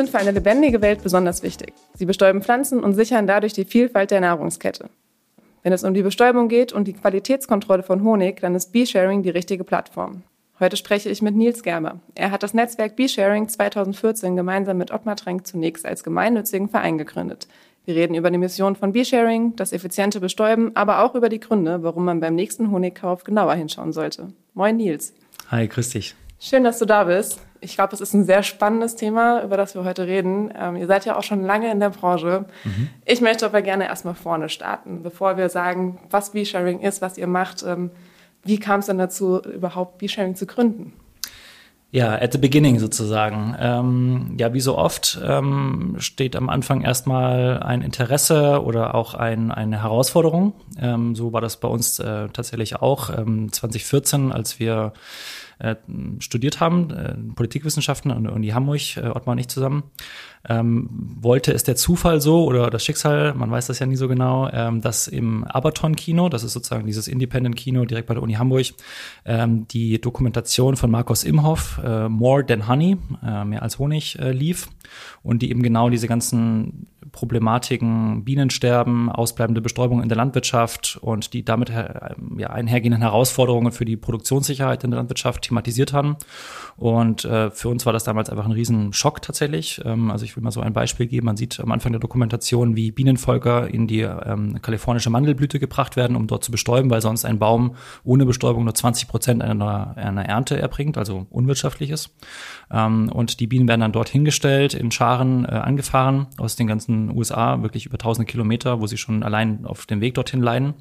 sind für eine lebendige Welt besonders wichtig. Sie bestäuben Pflanzen und sichern dadurch die Vielfalt der Nahrungskette. Wenn es um die Bestäubung geht und die Qualitätskontrolle von Honig, dann ist Bee-Sharing die richtige Plattform. Heute spreche ich mit Nils Gerber. Er hat das Netzwerk Bee-Sharing 2014 gemeinsam mit Ottmar Trenk zunächst als gemeinnützigen Verein gegründet. Wir reden über die Mission von Bee-Sharing, das effiziente Bestäuben, aber auch über die Gründe, warum man beim nächsten Honigkauf genauer hinschauen sollte. Moin Nils. Hi, grüß dich. Schön, dass du da bist. Ich glaube, es ist ein sehr spannendes Thema, über das wir heute reden. Ähm, ihr seid ja auch schon lange in der Branche. Mhm. Ich möchte aber gerne erstmal vorne starten, bevor wir sagen, was B-Sharing ist, was ihr macht. Ähm, wie kam es denn dazu, überhaupt B-Sharing zu gründen? Ja, at the beginning sozusagen. Ähm, ja, wie so oft ähm, steht am Anfang erstmal ein Interesse oder auch ein, eine Herausforderung. Ähm, so war das bei uns äh, tatsächlich auch. 2014, ähm, als wir äh, studiert haben, äh, Politikwissenschaften an der Uni Hamburg, äh, Ottmar und ich zusammen. Ähm, wollte es der Zufall so oder das Schicksal, man weiß das ja nie so genau, ähm, dass im Abaton-Kino, das ist sozusagen dieses Independent-Kino direkt bei der Uni Hamburg, ähm, die Dokumentation von Markus Imhoff, äh, More Than Honey, äh, mehr als Honig, äh, lief und die eben genau diese ganzen Problematiken, Bienensterben, ausbleibende Bestäubung in der Landwirtschaft und die damit äh, ja, einhergehenden Herausforderungen für die Produktionssicherheit in der Landwirtschaft thematisiert haben. Und äh, für uns war das damals einfach ein Riesenschock tatsächlich. Ähm, also ich will mal so ein Beispiel geben. Man sieht am Anfang der Dokumentation, wie Bienenvölker in die ähm, kalifornische Mandelblüte gebracht werden, um dort zu bestäuben, weil sonst ein Baum ohne Bestäubung nur 20 Prozent einer, einer Ernte erbringt, also unwirtschaftlich ist. Ähm, und die Bienen werden dann dort hingestellt, in Scharen äh, angefahren aus den ganzen USA, wirklich über tausende Kilometer, wo sie schon allein auf dem Weg dorthin leiden.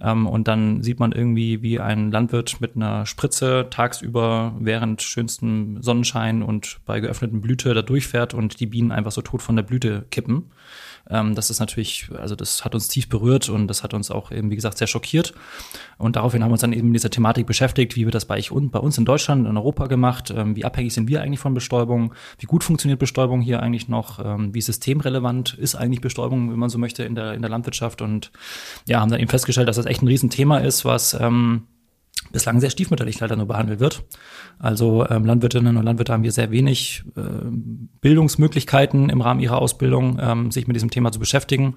Ähm, und dann sieht man irgendwie, wie ein Landwirt mit einer Spritze tagsüber während schönstem Sonnenschein und bei geöffneten Blüte da durchfährt und die Bienen einfach so tot von der Blüte kippen. Ähm, das ist natürlich, also das hat uns tief berührt und das hat uns auch eben, wie gesagt, sehr schockiert. Und daraufhin haben wir uns dann eben mit dieser Thematik beschäftigt, wie wird das bei, ich, bei uns in Deutschland, in Europa gemacht, ähm, wie abhängig sind wir eigentlich von Bestäubung, wie gut funktioniert Bestäubung hier eigentlich noch, ähm, wie systemrelevant ist eigentlich Bestäubung, wenn man so möchte, in der, in der Landwirtschaft? Und ja, haben dann eben festgestellt, dass das echt ein Riesenthema ist, was ähm, bislang sehr stiefmütterlich leider nur behandelt wird. Also ähm, Landwirtinnen und Landwirte haben hier sehr wenig äh, Bildungsmöglichkeiten im Rahmen ihrer Ausbildung, ähm, sich mit diesem Thema zu beschäftigen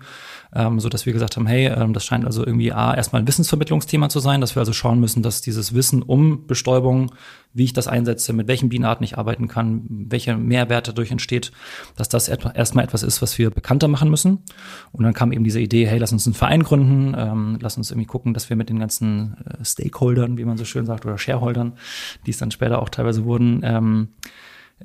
ähm, so dass wir gesagt haben, hey, ähm, das scheint also irgendwie A, erstmal ein Wissensvermittlungsthema zu sein, dass wir also schauen müssen, dass dieses Wissen um Bestäubung, wie ich das einsetze, mit welchen Bienenarten ich arbeiten kann, welche Mehrwerte dadurch entsteht, dass das erstmal etwas ist, was wir bekannter machen müssen. Und dann kam eben diese Idee, hey, lass uns einen Verein gründen, ähm, lass uns irgendwie gucken, dass wir mit den ganzen äh, Stakeholdern, wie man so schön sagt, oder Shareholdern, die es dann später auch teilweise wurden, ähm, äh,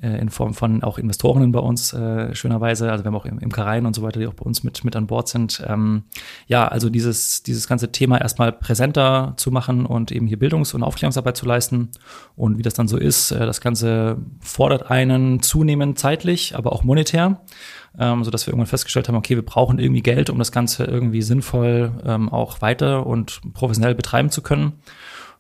in Form von auch Investoren bei uns, äh, schönerweise. Also wir haben auch Imkereien und so weiter, die auch bei uns mit, mit an Bord sind. Ähm, ja, also dieses, dieses ganze Thema erstmal präsenter zu machen und eben hier Bildungs- und Aufklärungsarbeit zu leisten. Und wie das dann so ist, äh, das Ganze fordert einen zunehmend zeitlich, aber auch monetär. Ähm, so dass wir irgendwann festgestellt haben, okay, wir brauchen irgendwie Geld, um das Ganze irgendwie sinnvoll ähm, auch weiter und professionell betreiben zu können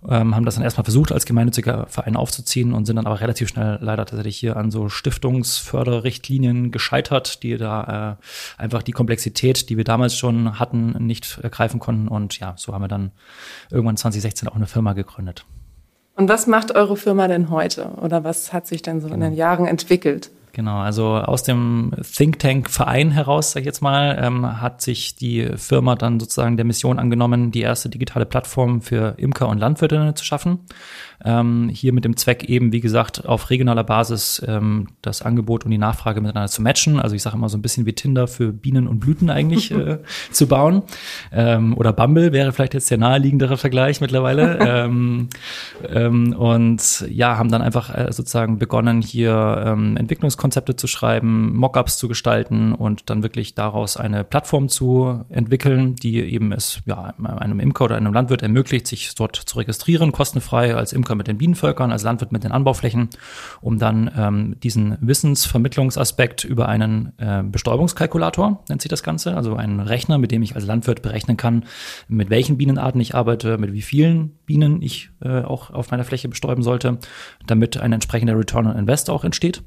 ähm, haben das dann erstmal versucht, als gemeinnütziger Verein aufzuziehen und sind dann aber relativ schnell leider tatsächlich hier an so Stiftungsförderrichtlinien gescheitert, die da äh, einfach die Komplexität, die wir damals schon hatten, nicht ergreifen konnten. Und ja, so haben wir dann irgendwann 2016 auch eine Firma gegründet. Und was macht eure Firma denn heute? Oder was hat sich denn so genau. in den Jahren entwickelt? Genau, also aus dem Think Tank Verein heraus, sag ich jetzt mal, ähm, hat sich die Firma dann sozusagen der Mission angenommen, die erste digitale Plattform für Imker und Landwirte zu schaffen. Ähm, hier mit dem Zweck eben, wie gesagt, auf regionaler Basis ähm, das Angebot und die Nachfrage miteinander zu matchen. Also ich sage immer so ein bisschen wie Tinder für Bienen und Blüten eigentlich äh, zu bauen. Ähm, oder Bumble wäre vielleicht jetzt der naheliegendere Vergleich mittlerweile. ähm, ähm, und ja, haben dann einfach äh, sozusagen begonnen, hier ähm, Entwicklungskonzepte zu schreiben, Mockups zu gestalten und dann wirklich daraus eine Plattform zu entwickeln, die eben es ja einem Imker oder einem Landwirt ermöglicht, sich dort zu registrieren, kostenfrei als Imker Imker mit den Bienenvölkern, als Landwirt mit den Anbauflächen, um dann ähm, diesen Wissensvermittlungsaspekt über einen äh, Bestäubungskalkulator, nennt sich das Ganze, also einen Rechner, mit dem ich als Landwirt berechnen kann, mit welchen Bienenarten ich arbeite, mit wie vielen Bienen ich äh, auch auf meiner Fläche bestäuben sollte, damit ein entsprechender Return on Invest auch entsteht.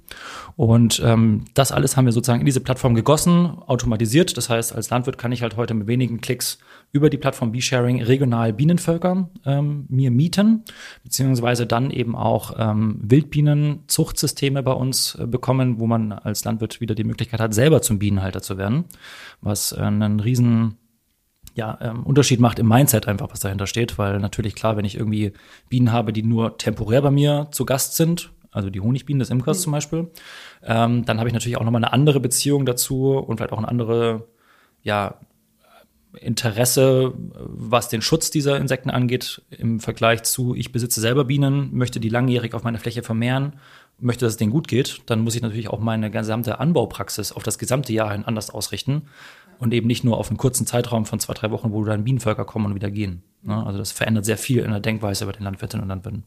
Und ähm, das alles haben wir sozusagen in diese Plattform gegossen, automatisiert. Das heißt, als Landwirt kann ich halt heute mit wenigen Klicks über die Plattform B-Sharing regional Bienenvölker ähm, mir mieten, beziehungsweise dann eben auch ähm, Wildbienenzuchtsysteme bei uns äh, bekommen, wo man als Landwirt wieder die Möglichkeit hat, selber zum Bienenhalter zu werden, was äh, einen riesen ja, ähm, Unterschied macht im Mindset einfach, was dahinter steht, weil natürlich klar, wenn ich irgendwie Bienen habe, die nur temporär bei mir zu Gast sind, also die Honigbienen des Imkers mhm. zum Beispiel, ähm, dann habe ich natürlich auch nochmal eine andere Beziehung dazu und vielleicht auch eine andere, ja, Interesse, was den Schutz dieser Insekten angeht, im Vergleich zu, ich besitze selber Bienen, möchte die langjährig auf meiner Fläche vermehren, möchte, dass es denen gut geht, dann muss ich natürlich auch meine gesamte Anbaupraxis auf das gesamte Jahr hin anders ausrichten und eben nicht nur auf einen kurzen Zeitraum von zwei, drei Wochen, wo dann Bienenvölker kommen und wieder gehen. Ne? Also das verändert sehr viel in der Denkweise bei den Landwirtinnen und Landwirten.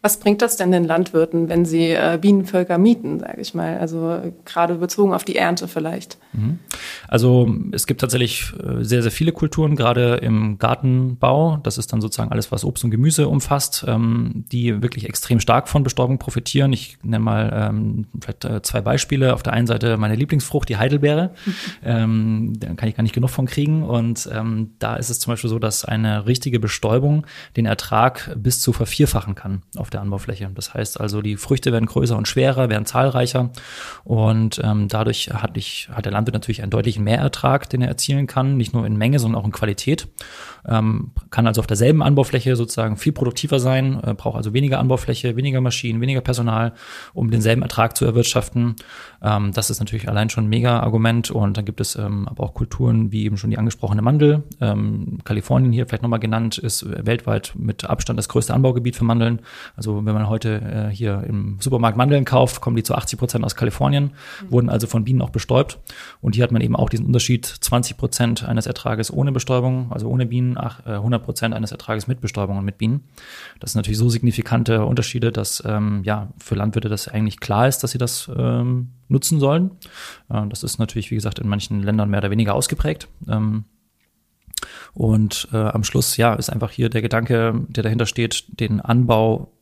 Was bringt das denn den Landwirten, wenn sie äh, Bienenvölker mieten, sage ich mal? Also gerade bezogen auf die Ernte vielleicht. Mhm. Also es gibt tatsächlich äh, sehr, sehr viele Kulturen, gerade im Gartenbau. Das ist dann sozusagen alles, was Obst und Gemüse umfasst, ähm, die wirklich extrem stark von Bestäubung profitieren. Ich nenne mal ähm, vielleicht äh, zwei Beispiele. Auf der einen Seite meine Lieblingsfrucht, die Heidelbeere. ähm, da kann ich gar nicht genug von kriegen. Und ähm, da ist es zum Beispiel so, dass eine richtige Bestäubung den Ertrag bis zu vervierfachen kann auf der Anbaufläche. Das heißt also, die Früchte werden größer und schwerer, werden zahlreicher und ähm, dadurch hat, ich, hat der Landwirt natürlich einen deutlichen Mehrertrag, den er erzielen kann, nicht nur in Menge, sondern auch in Qualität. Ähm, kann also auf derselben Anbaufläche sozusagen viel produktiver sein, äh, braucht also weniger Anbaufläche, weniger Maschinen, weniger Personal, um denselben Ertrag zu erwirtschaften. Ähm, das ist natürlich allein schon ein mega Argument und dann gibt es ähm, aber auch Kulturen wie eben schon die angesprochene Mandel. Ähm, Kalifornien hier vielleicht nochmal genannt, ist weltweit mit Abstand das größte Anbaugebiet für Mandeln. Also wenn man heute äh, hier im Supermarkt Mandeln kauft, kommen die zu 80 Prozent aus Kalifornien, mhm. wurden also von Bienen auch bestäubt. Und hier hat man eben auch diesen Unterschied 20 Prozent eines Ertrages ohne Bestäubung, also ohne Bienen, 100 äh, Prozent eines Ertrages mit Bestäubung und mit Bienen. Das sind natürlich so signifikante Unterschiede, dass ähm, ja für Landwirte das eigentlich klar ist, dass sie das ähm, nutzen sollen. Äh, das ist natürlich, wie gesagt, in manchen Ländern mehr oder weniger ausgeprägt. Ähm, und äh, am Schluss, ja, ist einfach hier der Gedanke, der dahinter steht, den Anbau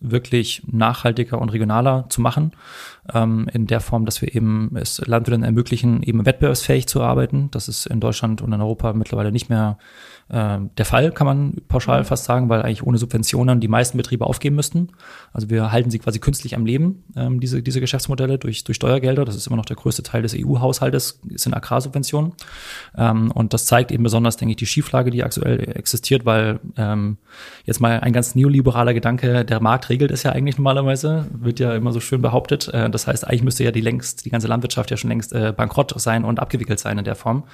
wirklich nachhaltiger und regionaler zu machen, ähm, in der Form, dass wir eben es Landwirten ermöglichen, eben wettbewerbsfähig zu arbeiten. Das ist in Deutschland und in Europa mittlerweile nicht mehr äh, der Fall, kann man pauschal mhm. fast sagen, weil eigentlich ohne Subventionen die meisten Betriebe aufgeben müssten. Also wir halten sie quasi künstlich am Leben, ähm, diese, diese Geschäftsmodelle durch, durch Steuergelder. Das ist immer noch der größte Teil des EU-Haushaltes, sind Agrarsubventionen. Ähm, und das zeigt eben besonders, denke ich, die Schieflage, die aktuell existiert, weil ähm, jetzt mal ein ganz neoliberaler Gedanke, der Markt regelt es ja eigentlich normalerweise, wird ja immer so schön behauptet. Äh, das heißt, eigentlich müsste ja die längst, die ganze Landwirtschaft ja schon längst äh, bankrott sein und abgewickelt sein in der Form.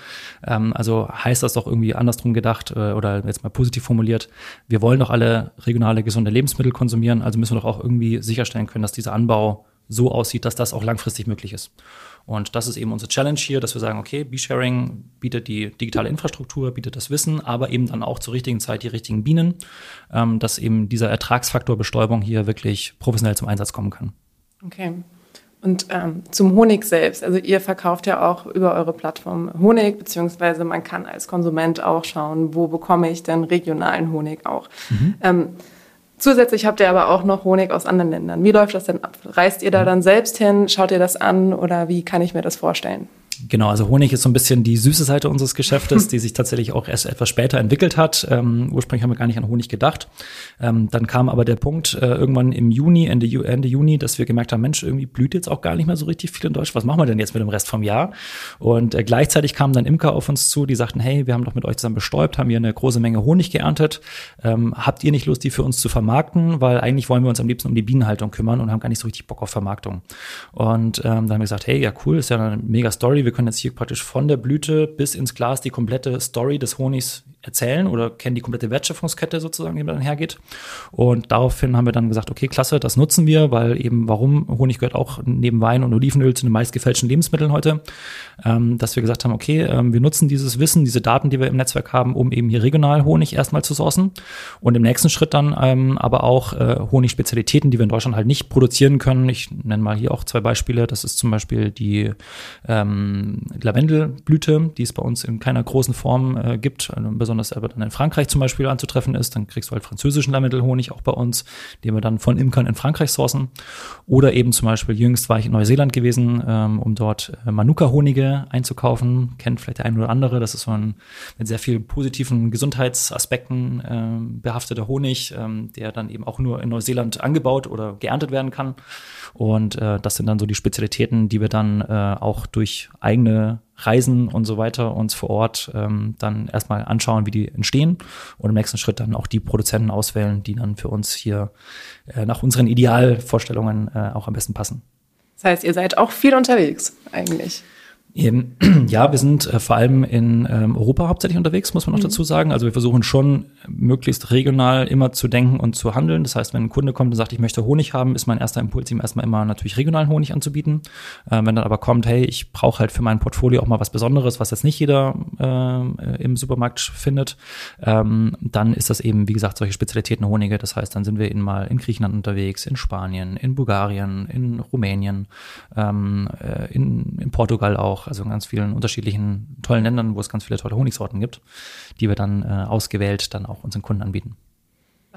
Ähm, also heißt das doch irgendwie andersrum gedacht, gesagt äh, oder jetzt mal positiv formuliert, wir wollen doch alle regionale, gesunde Lebensmittel konsumieren, also müssen wir doch auch irgendwie sicherstellen können, dass dieser Anbau so aussieht, dass das auch langfristig möglich ist. Und das ist eben unsere Challenge hier, dass wir sagen, okay, B-Sharing bietet die digitale Infrastruktur, bietet das Wissen, aber eben dann auch zur richtigen Zeit die richtigen Bienen, ähm, dass eben dieser Ertragsfaktor Bestäubung hier wirklich professionell zum Einsatz kommen kann. Okay. Und ähm, zum Honig selbst. Also ihr verkauft ja auch über eure Plattform Honig, beziehungsweise man kann als Konsument auch schauen, wo bekomme ich denn regionalen Honig auch. Mhm. Ähm, zusätzlich habt ihr aber auch noch Honig aus anderen Ländern. Wie läuft das denn ab? Reist ihr da mhm. dann selbst hin? Schaut ihr das an oder wie kann ich mir das vorstellen? Genau, also Honig ist so ein bisschen die süße Seite unseres Geschäftes, die sich tatsächlich auch erst etwas später entwickelt hat. Ähm, ursprünglich haben wir gar nicht an Honig gedacht. Ähm, dann kam aber der Punkt äh, irgendwann im Juni, Ende, Ende Juni, dass wir gemerkt haben, Mensch, irgendwie blüht jetzt auch gar nicht mehr so richtig viel in Deutschland. Was machen wir denn jetzt mit dem Rest vom Jahr? Und äh, gleichzeitig kamen dann Imker auf uns zu, die sagten, hey, wir haben doch mit euch zusammen bestäubt, haben hier eine große Menge Honig geerntet. Ähm, habt ihr nicht Lust, die für uns zu vermarkten? Weil eigentlich wollen wir uns am liebsten um die Bienenhaltung kümmern und haben gar nicht so richtig Bock auf Vermarktung. Und ähm, dann haben wir gesagt, hey, ja cool, ist ja eine mega Story. Wir können jetzt hier praktisch von der Blüte bis ins Glas die komplette Story des Honigs erzählen oder kennen die komplette Wertschöpfungskette sozusagen, die dann hergeht. Und daraufhin haben wir dann gesagt, okay, klasse, das nutzen wir, weil eben warum Honig gehört auch neben Wein und Olivenöl zu den meistgefälschten Lebensmitteln heute, ähm, dass wir gesagt haben, okay, ähm, wir nutzen dieses Wissen, diese Daten, die wir im Netzwerk haben, um eben hier regional Honig erstmal zu sourcen und im nächsten Schritt dann ähm, aber auch äh, Honigspezialitäten, die wir in Deutschland halt nicht produzieren können. Ich nenne mal hier auch zwei Beispiele. Das ist zum Beispiel die ähm, Lavendelblüte, die es bei uns in keiner großen Form äh, gibt, also besonders aber dann in Frankreich zum Beispiel anzutreffen ist. Dann kriegst du halt französischen Lavendelhonig auch bei uns, den wir dann von Imkern in Frankreich sourcen. Oder eben zum Beispiel jüngst war ich in Neuseeland gewesen, ähm, um dort äh, Manuka-Honige einzukaufen. Kennt vielleicht der eine oder andere. Das ist so ein mit sehr vielen positiven Gesundheitsaspekten äh, behafteter Honig, ähm, der dann eben auch nur in Neuseeland angebaut oder geerntet werden kann. Und äh, das sind dann so die Spezialitäten, die wir dann äh, auch durch eigene Reisen und so weiter uns vor Ort ähm, dann erstmal anschauen, wie die entstehen und im nächsten Schritt dann auch die Produzenten auswählen, die dann für uns hier äh, nach unseren Idealvorstellungen äh, auch am besten passen. Das heißt, ihr seid auch viel unterwegs eigentlich. Ja, wir sind äh, vor allem in ähm, Europa hauptsächlich unterwegs, muss man noch mhm. dazu sagen. Also wir versuchen schon möglichst regional immer zu denken und zu handeln. Das heißt, wenn ein Kunde kommt und sagt, ich möchte Honig haben, ist mein erster Impuls, ihm erstmal immer natürlich regionalen Honig anzubieten. Äh, wenn dann aber kommt, hey, ich brauche halt für mein Portfolio auch mal was Besonderes, was jetzt nicht jeder äh, im Supermarkt findet, ähm, dann ist das eben, wie gesagt, solche Spezialitäten Honige. Das heißt, dann sind wir eben mal in Griechenland unterwegs, in Spanien, in Bulgarien, in Rumänien, ähm, äh, in, in Portugal auch auch, also in ganz vielen unterschiedlichen tollen Ländern, wo es ganz viele tolle Honigsorten gibt, die wir dann äh, ausgewählt dann auch unseren Kunden anbieten.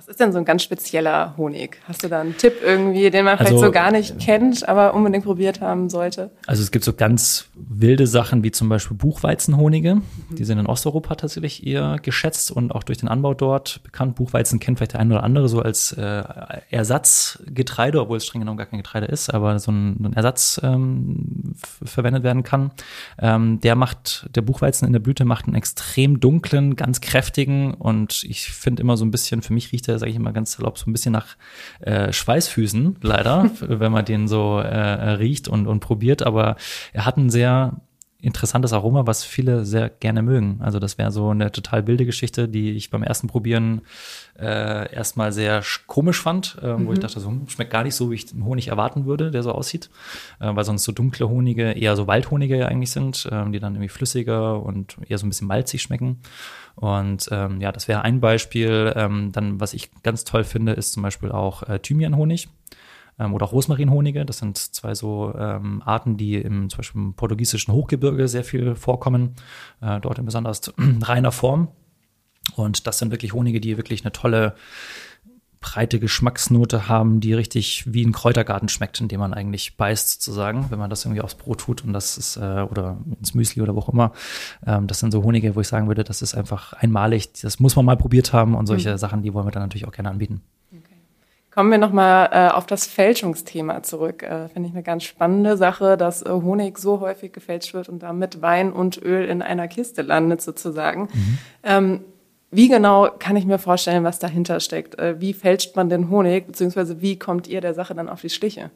Was ist denn so ein ganz spezieller Honig? Hast du da einen Tipp irgendwie, den man vielleicht also, so gar nicht kennt, aber unbedingt probiert haben sollte? Also es gibt so ganz wilde Sachen wie zum Beispiel Buchweizenhonige. Mhm. Die sind in Osteuropa tatsächlich eher geschätzt und auch durch den Anbau dort bekannt. Buchweizen kennt vielleicht der eine oder andere so als äh, Ersatzgetreide, obwohl es streng genommen gar kein Getreide ist, aber so ein, ein Ersatz ähm, verwendet werden kann. Ähm, der macht, der Buchweizen in der Blüte macht einen extrem dunklen, ganz kräftigen und ich finde immer so ein bisschen, für mich riecht der, sage ich immer ganz salopp, so ein bisschen nach äh, Schweißfüßen, leider, wenn man den so äh, riecht und, und probiert. Aber er hat ein sehr interessantes Aroma, was viele sehr gerne mögen. Also das wäre so eine total wilde Geschichte, die ich beim ersten Probieren äh, erstmal sehr komisch fand, äh, mhm. wo ich mhm. dachte, so hm, schmeckt gar nicht so, wie ich den Honig erwarten würde, der so aussieht, äh, weil sonst so dunkle Honige eher so Waldhonige eigentlich sind, äh, die dann irgendwie flüssiger und eher so ein bisschen malzig schmecken. Und ähm, ja, das wäre ein Beispiel. Ähm, dann, was ich ganz toll finde, ist zum Beispiel auch äh, Thymianhonig ähm, oder auch Rosmarinhonige. Das sind zwei so ähm, Arten, die im zum Beispiel im portugiesischen Hochgebirge sehr viel vorkommen, äh, dort in besonders reiner Form. Und das sind wirklich Honige, die wirklich eine tolle breite Geschmacksnote haben, die richtig wie ein Kräutergarten schmeckt, in dem man eigentlich beißt sozusagen, wenn man das irgendwie aufs Brot tut und das ist äh, oder ins Müsli oder wo auch immer. Ähm, das sind so Honige, wo ich sagen würde, das ist einfach einmalig. Das muss man mal probiert haben und solche mhm. Sachen, die wollen wir dann natürlich auch gerne anbieten. Kommen wir nochmal äh, auf das Fälschungsthema zurück. Äh, Finde ich eine ganz spannende Sache, dass äh, Honig so häufig gefälscht wird und damit Wein und Öl in einer Kiste landet sozusagen. Mhm. Ähm, wie genau kann ich mir vorstellen, was dahinter steckt? Äh, wie fälscht man den Honig, beziehungsweise wie kommt ihr der Sache dann auf die Schliche?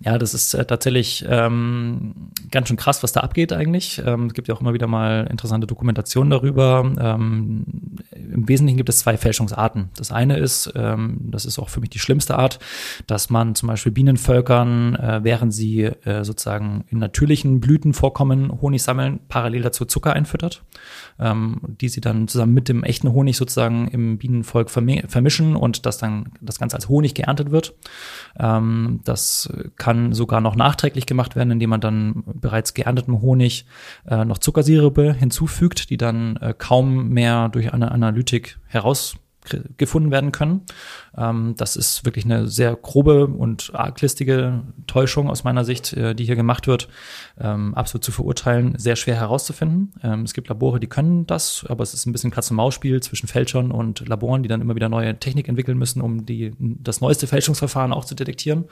Ja, das ist äh, tatsächlich ähm, ganz schön krass, was da abgeht eigentlich. Ähm, es gibt ja auch immer wieder mal interessante Dokumentationen darüber. Ähm, Im Wesentlichen gibt es zwei Fälschungsarten. Das eine ist, ähm, das ist auch für mich die schlimmste Art, dass man zum Beispiel Bienenvölkern, äh, während sie äh, sozusagen in natürlichen Blüten vorkommen, Honig sammeln, parallel dazu Zucker einfüttert, ähm, die sie dann zusammen mit dem echten Honig sozusagen im Bienenvolk vermischen und das dann das Ganze als Honig geerntet wird. Ähm, das kann sogar noch nachträglich gemacht werden, indem man dann bereits geerntetem Honig äh, noch Zuckersirupe hinzufügt, die dann äh, kaum mehr durch eine Analytik heraus gefunden werden können. Ähm, das ist wirklich eine sehr grobe und arglistige Täuschung aus meiner Sicht, äh, die hier gemacht wird. Ähm, absolut zu verurteilen, sehr schwer herauszufinden. Ähm, es gibt Labore, die können das, aber es ist ein bisschen Katz-und-Maus-Spiel zwischen Fälschern und Laboren, die dann immer wieder neue Technik entwickeln müssen, um die, das neueste Fälschungsverfahren auch zu detektieren.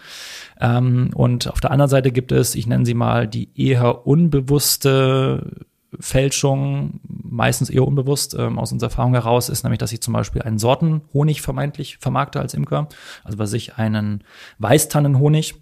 Ähm, und auf der anderen Seite gibt es, ich nenne sie mal, die eher unbewusste Fälschung, meistens eher unbewusst ähm, aus unserer Erfahrung heraus, ist nämlich, dass ich zum Beispiel einen Sortenhonig vermeintlich vermarkte als Imker. Also was ich einen Weißtannenhonig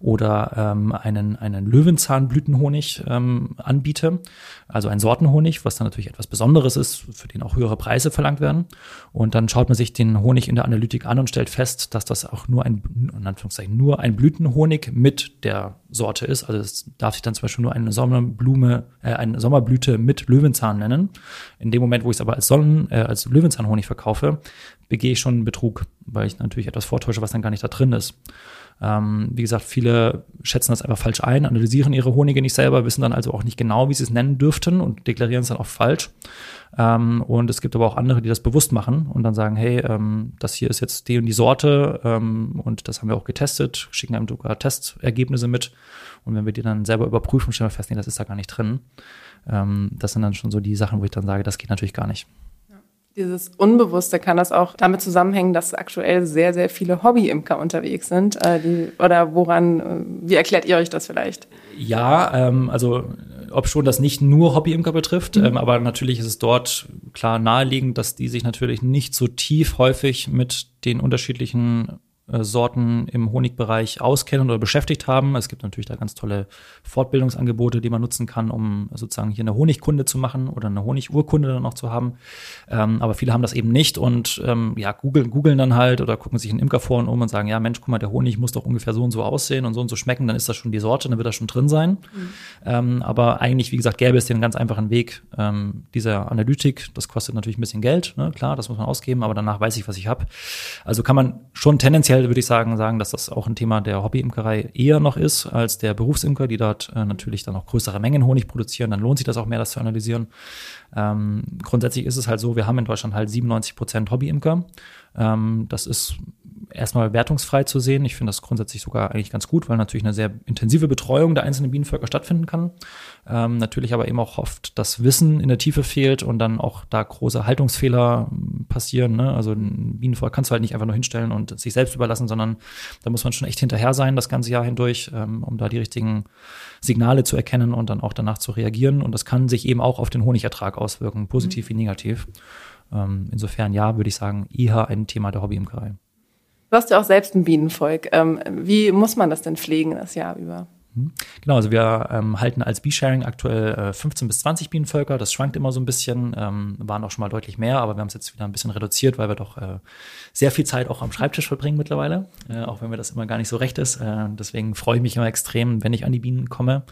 oder ähm, einen, einen Löwenzahnblütenhonig ähm, anbiete. Also ein Sortenhonig, was dann natürlich etwas Besonderes ist, für den auch höhere Preise verlangt werden. Und dann schaut man sich den Honig in der Analytik an und stellt fest, dass das auch nur ein, in Anführungszeichen, nur ein Blütenhonig mit der Sorte ist. Also es darf sich dann zum Beispiel nur eine Sommerblume, äh, eine Sommerblüte mit Löwenzahn nennen. In dem Moment, wo ich es aber als Sonnen, äh, als Löwenzahnhonig verkaufe, begehe ich schon Betrug, weil ich natürlich etwas vortäusche, was dann gar nicht da drin ist. Ähm, wie gesagt, viele schätzen das einfach falsch ein, analysieren ihre Honige nicht selber, wissen dann also auch nicht genau, wie sie es nennen dürften und deklarieren es dann auch falsch. Ähm, und es gibt aber auch andere, die das bewusst machen und dann sagen, hey, ähm, das hier ist jetzt die und die Sorte ähm, und das haben wir auch getestet, schicken einem sogar Testergebnisse mit. Und wenn wir die dann selber überprüfen, stellen wir fest, nee, das ist da gar nicht drin. Ähm, das sind dann schon so die Sachen, wo ich dann sage, das geht natürlich gar nicht. Dieses Unbewusste kann das auch damit zusammenhängen, dass aktuell sehr, sehr viele Hobby-Imker unterwegs sind. Äh, die, oder woran, äh, wie erklärt ihr euch das vielleicht? Ja, ähm, also ob schon das nicht nur Hobby-Imker betrifft, mhm. ähm, aber natürlich ist es dort klar naheliegend, dass die sich natürlich nicht so tief häufig mit den unterschiedlichen Sorten im Honigbereich auskennen oder beschäftigt haben. Es gibt natürlich da ganz tolle Fortbildungsangebote, die man nutzen kann, um sozusagen hier eine Honigkunde zu machen oder eine Honigurkunde dann auch zu haben. Ähm, aber viele haben das eben nicht und ähm, ja, googeln, googeln dann halt oder gucken sich in Imkerforen um und sagen, ja Mensch, guck mal, der Honig muss doch ungefähr so und so aussehen und so und so schmecken, dann ist das schon die Sorte, dann wird das schon drin sein. Mhm. Ähm, aber eigentlich, wie gesagt, gäbe es den ganz einfachen Weg ähm, dieser Analytik. Das kostet natürlich ein bisschen Geld, ne? klar, das muss man ausgeben, aber danach weiß ich, was ich habe. Also kann man schon tendenziell tendenziell würde ich sagen, sagen, dass das auch ein Thema der Hobbyimkerei eher noch ist als der Berufsimker, die dort äh, natürlich dann auch größere Mengen Honig produzieren. Dann lohnt sich das auch mehr, das zu analysieren. Ähm, grundsätzlich ist es halt so, wir haben in Deutschland halt 97 Prozent Hobbyimker. Ähm, das ist erstmal wertungsfrei zu sehen. Ich finde das grundsätzlich sogar eigentlich ganz gut, weil natürlich eine sehr intensive Betreuung der einzelnen Bienenvölker stattfinden kann. Ähm, natürlich aber eben auch oft das Wissen in der Tiefe fehlt und dann auch da große Haltungsfehler hm, passieren. Ne? Also ein Bienenvolk kannst du halt nicht einfach nur hinstellen und sich selbst überlassen, sondern da muss man schon echt hinterher sein das ganze Jahr hindurch, ähm, um da die richtigen Signale zu erkennen und dann auch danach zu reagieren. Und das kann sich eben auch auf den Honigertrag auswirken, positiv mhm. wie negativ. Ähm, insofern ja, würde ich sagen, eher ein Thema der Hobbyimkerei. Du hast ja auch selbst ein Bienenvolk. Ähm, wie muss man das denn pflegen das Jahr über? Mhm. Genau, also wir ähm, halten als Bee-Sharing aktuell äh, 15 bis 20 Bienenvölker. Das schwankt immer so ein bisschen, ähm, waren auch schon mal deutlich mehr, aber wir haben es jetzt wieder ein bisschen reduziert, weil wir doch äh, sehr viel Zeit auch am Schreibtisch verbringen mittlerweile, äh, auch wenn mir das immer gar nicht so recht ist. Äh, deswegen freue ich mich immer extrem, wenn ich an die Bienen komme.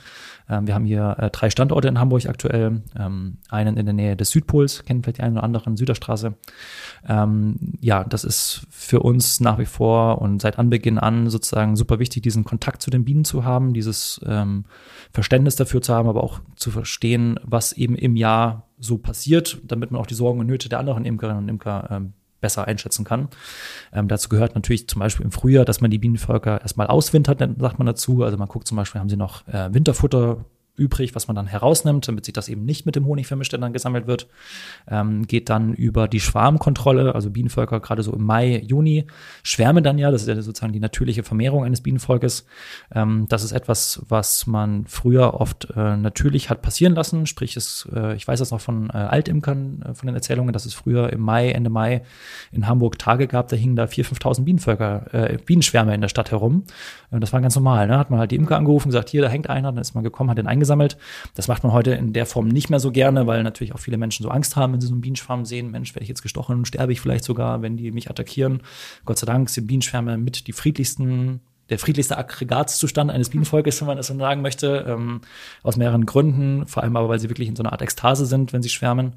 Ähm, wir haben hier äh, drei Standorte in Hamburg aktuell, ähm, einen in der Nähe des Südpols, kennen vielleicht die einen oder anderen, Süderstraße. Ähm, ja, das ist für uns nach wie vor und seit Anbeginn an sozusagen super wichtig, diesen Kontakt zu den Bienen zu haben, dieses dieses ähm, Verständnis dafür zu haben, aber auch zu verstehen, was eben im Jahr so passiert, damit man auch die Sorgen und Nöte der anderen Imkerinnen und Imker ähm, besser einschätzen kann. Ähm, dazu gehört natürlich zum Beispiel im Frühjahr, dass man die Bienenvölker erstmal auswintert, sagt man dazu. Also man guckt zum Beispiel, haben sie noch äh, Winterfutter übrig, was man dann herausnimmt, damit sich das eben nicht mit dem Honig vermischt, der dann gesammelt wird. Ähm, geht dann über die Schwarmkontrolle, also Bienenvölker gerade so im Mai, Juni schwärmen dann ja, das ist ja sozusagen die natürliche Vermehrung eines Bienenvolkes. Ähm, das ist etwas, was man früher oft äh, natürlich hat passieren lassen, sprich es, äh, ich weiß das noch von äh, Altimkern, äh, von den Erzählungen, dass es früher im Mai, Ende Mai in Hamburg Tage gab, da hingen da 4.000, 5.000 Bienenvölker, äh, Bienenschwärme in der Stadt herum. Das war ganz normal, ne? hat man halt die Imker angerufen, gesagt, hier, da hängt einer, dann ist man gekommen, hat den eingesammelt. Das macht man heute in der Form nicht mehr so gerne, weil natürlich auch viele Menschen so Angst haben, wenn sie so einen Bienenschwarm sehen. Mensch, werde ich jetzt gestochen, sterbe ich vielleicht sogar, wenn die mich attackieren. Gott sei Dank sind Bienenschwärme mit die friedlichsten der friedlichste Aggregatzustand eines Bienenvolkes, wenn man das so sagen möchte, ähm, aus mehreren Gründen, vor allem aber, weil sie wirklich in so einer Art Ekstase sind, wenn sie schwärmen.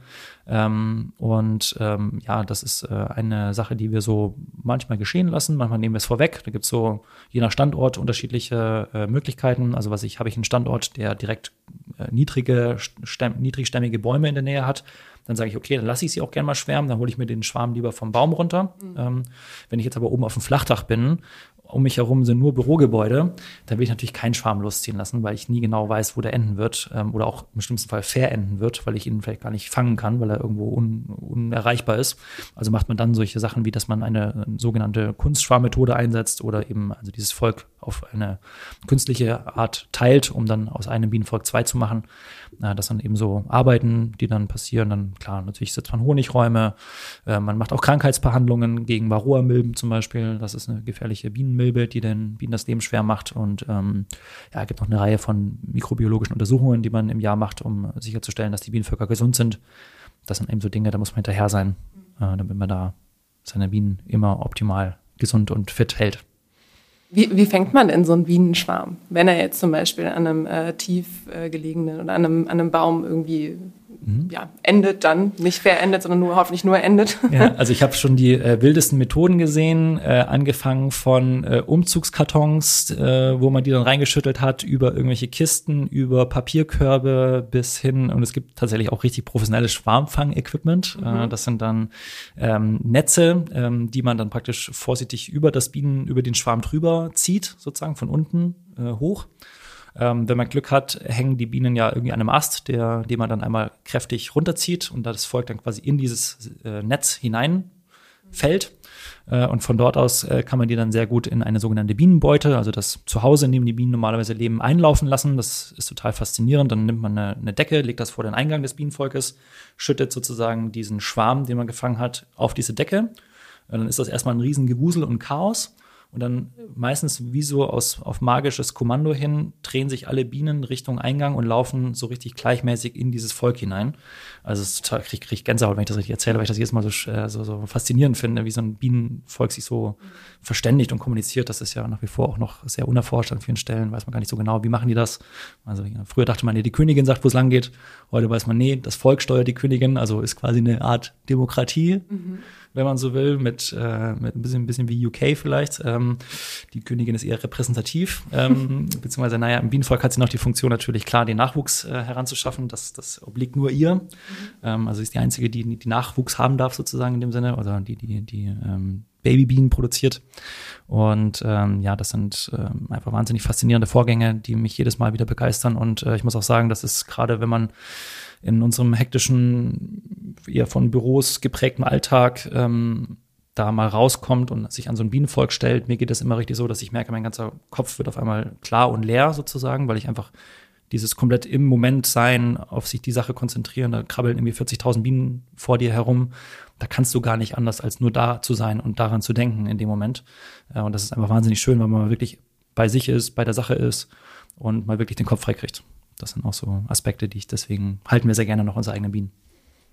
Ähm, und ähm, ja, das ist äh, eine Sache, die wir so manchmal geschehen lassen, manchmal nehmen wir es vorweg. Da gibt es so je nach Standort unterschiedliche äh, Möglichkeiten. Also was ich, habe ich einen Standort, der direkt äh, niedrige, stämm, niedrigstämmige Bäume in der Nähe hat, dann sage ich, okay, dann lasse ich sie auch gerne mal schwärmen, dann hole ich mir den Schwarm lieber vom Baum runter. Mhm. Ähm, wenn ich jetzt aber oben auf dem Flachdach bin um mich herum sind nur Bürogebäude, da will ich natürlich keinen Schwarm losziehen lassen, weil ich nie genau weiß, wo der enden wird ähm, oder auch im schlimmsten Fall fair enden wird, weil ich ihn vielleicht gar nicht fangen kann, weil er irgendwo un, unerreichbar ist. Also macht man dann solche Sachen wie, dass man eine sogenannte Kunstschwarmmethode einsetzt oder eben also dieses Volk auf eine künstliche Art teilt, um dann aus einem Bienenvolk zwei zu machen. Äh, das sind eben so Arbeiten, die dann passieren. Dann klar, natürlich setzt man Honigräume. Äh, man macht auch Krankheitsbehandlungen gegen Varroa-Milben zum Beispiel. Das ist eine gefährliche Bienenmilbe, die den Bienen das Leben schwer macht. Und ähm, ja, es gibt noch eine Reihe von mikrobiologischen Untersuchungen, die man im Jahr macht, um sicherzustellen, dass die Bienenvölker gesund sind. Das sind eben so Dinge, da muss man hinterher sein, äh, damit man da seine Bienen immer optimal gesund und fit hält. Wie, wie fängt man denn so einen Bienenschwarm, wenn er jetzt zum Beispiel an einem äh, tief äh, gelegenen oder an einem, an einem Baum irgendwie mhm. ja, endet dann, nicht fair endet, sondern nur hoffentlich nur endet. Ja, also ich habe schon die äh, wildesten Methoden gesehen, äh, angefangen von äh, Umzugskartons, äh, wo man die dann reingeschüttelt hat, über irgendwelche Kisten, über Papierkörbe bis hin und es gibt tatsächlich auch richtig professionelles Schwarmfang-Equipment. Äh, mhm. Äh, das sind dann ähm, Netze, ähm, die man dann praktisch vorsichtig über das Bienen, über den Schwarm drüber zieht, sozusagen von unten äh, hoch. Ähm, wenn man Glück hat, hängen die Bienen ja irgendwie an einem Ast, der, den man dann einmal kräftig runterzieht und das Volk dann quasi in dieses äh, Netz hineinfällt. Äh, und von dort aus äh, kann man die dann sehr gut in eine sogenannte Bienenbeute, also das Zuhause, in dem die Bienen normalerweise leben, einlaufen lassen. Das ist total faszinierend. Dann nimmt man eine, eine Decke, legt das vor den Eingang des Bienenvolkes, schüttet sozusagen diesen Schwarm, den man gefangen hat, auf diese Decke. Und dann ist das erstmal ein riesen Gewusel und Chaos. Und dann meistens wie so aus, auf magisches Kommando hin drehen sich alle Bienen Richtung Eingang und laufen so richtig gleichmäßig in dieses Volk hinein. Also es ist total, krieg, krieg Gänsehaut, wenn ich das richtig erzähle, weil ich das jedes Mal so, äh, so, so faszinierend finde, wie so ein Bienenvolk sich so verständigt und kommuniziert. Das ist ja nach wie vor auch noch sehr unerforscht an vielen Stellen, weiß man gar nicht so genau, wie machen die das. Also ja, früher dachte man, nee, die Königin sagt, wo es lang geht. Heute weiß man, nee, das Volk steuert die Königin, also ist quasi eine Art Demokratie. Mhm wenn man so will, mit, äh, mit ein bisschen, ein bisschen wie UK vielleicht. Ähm, die Königin ist eher repräsentativ, ähm, beziehungsweise, naja, im Bienenvolk hat sie noch die Funktion natürlich klar, den Nachwuchs äh, heranzuschaffen. Das, das obliegt nur ihr. Mhm. Ähm, also sie ist die einzige, die, die Nachwuchs haben darf sozusagen in dem Sinne, oder die, die, die ähm, Babybienen produziert. Und ähm, ja, das sind ähm, einfach wahnsinnig faszinierende Vorgänge, die mich jedes Mal wieder begeistern. Und äh, ich muss auch sagen, das ist gerade, wenn man in unserem hektischen, eher von Büros geprägten Alltag ähm, da mal rauskommt und sich an so ein Bienenvolk stellt. Mir geht es immer richtig so, dass ich merke, mein ganzer Kopf wird auf einmal klar und leer sozusagen, weil ich einfach dieses komplett im Moment sein, auf sich die Sache konzentrieren, da krabbeln irgendwie 40.000 Bienen vor dir herum. Da kannst du gar nicht anders, als nur da zu sein und daran zu denken in dem Moment. Und das ist einfach wahnsinnig schön, weil man wirklich bei sich ist, bei der Sache ist und mal wirklich den Kopf frei kriegt das sind auch so Aspekte, die ich deswegen halten wir sehr gerne noch unsere eigenen Bienen.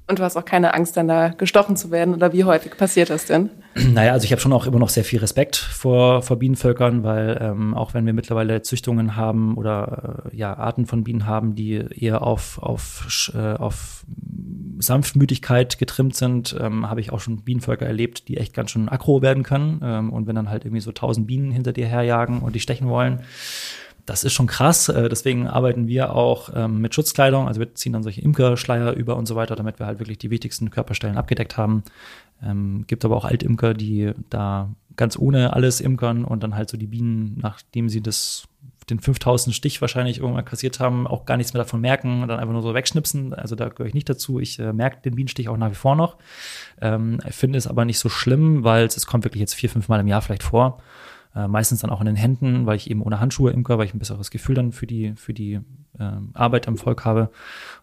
Und du hast auch keine Angst, dann da gestochen zu werden oder wie häufig passiert das denn? Naja, also ich habe schon auch immer noch sehr viel Respekt vor, vor Bienenvölkern, weil ähm, auch wenn wir mittlerweile Züchtungen haben oder äh, ja Arten von Bienen haben, die eher auf, auf, äh, auf Sanftmütigkeit getrimmt sind, ähm, habe ich auch schon Bienenvölker erlebt, die echt ganz schön aggro werden können. Ähm, und wenn dann halt irgendwie so tausend Bienen hinter dir herjagen und die stechen wollen, das ist schon krass. Äh, deswegen arbeiten wir auch ähm, mit Schutzkleidung. Also wir ziehen dann solche Imkerschleier über und so weiter, damit wir halt wirklich die wichtigsten Körperstellen abgedeckt haben. Ähm, gibt aber auch Altimker, die da ganz ohne alles imkern und dann halt so die Bienen, nachdem sie das den 5000 Stich wahrscheinlich irgendwann kassiert haben, auch gar nichts mehr davon merken und dann einfach nur so wegschnipsen. Also da gehöre ich nicht dazu. Ich äh, merke den Bienenstich auch nach wie vor noch. Ähm, finde es aber nicht so schlimm, weil es kommt wirklich jetzt vier, fünf Mal im Jahr vielleicht vor. Äh, meistens dann auch in den Händen, weil ich eben ohne Handschuhe imker, weil ich ein besseres Gefühl dann für die, für die äh, Arbeit am Volk habe.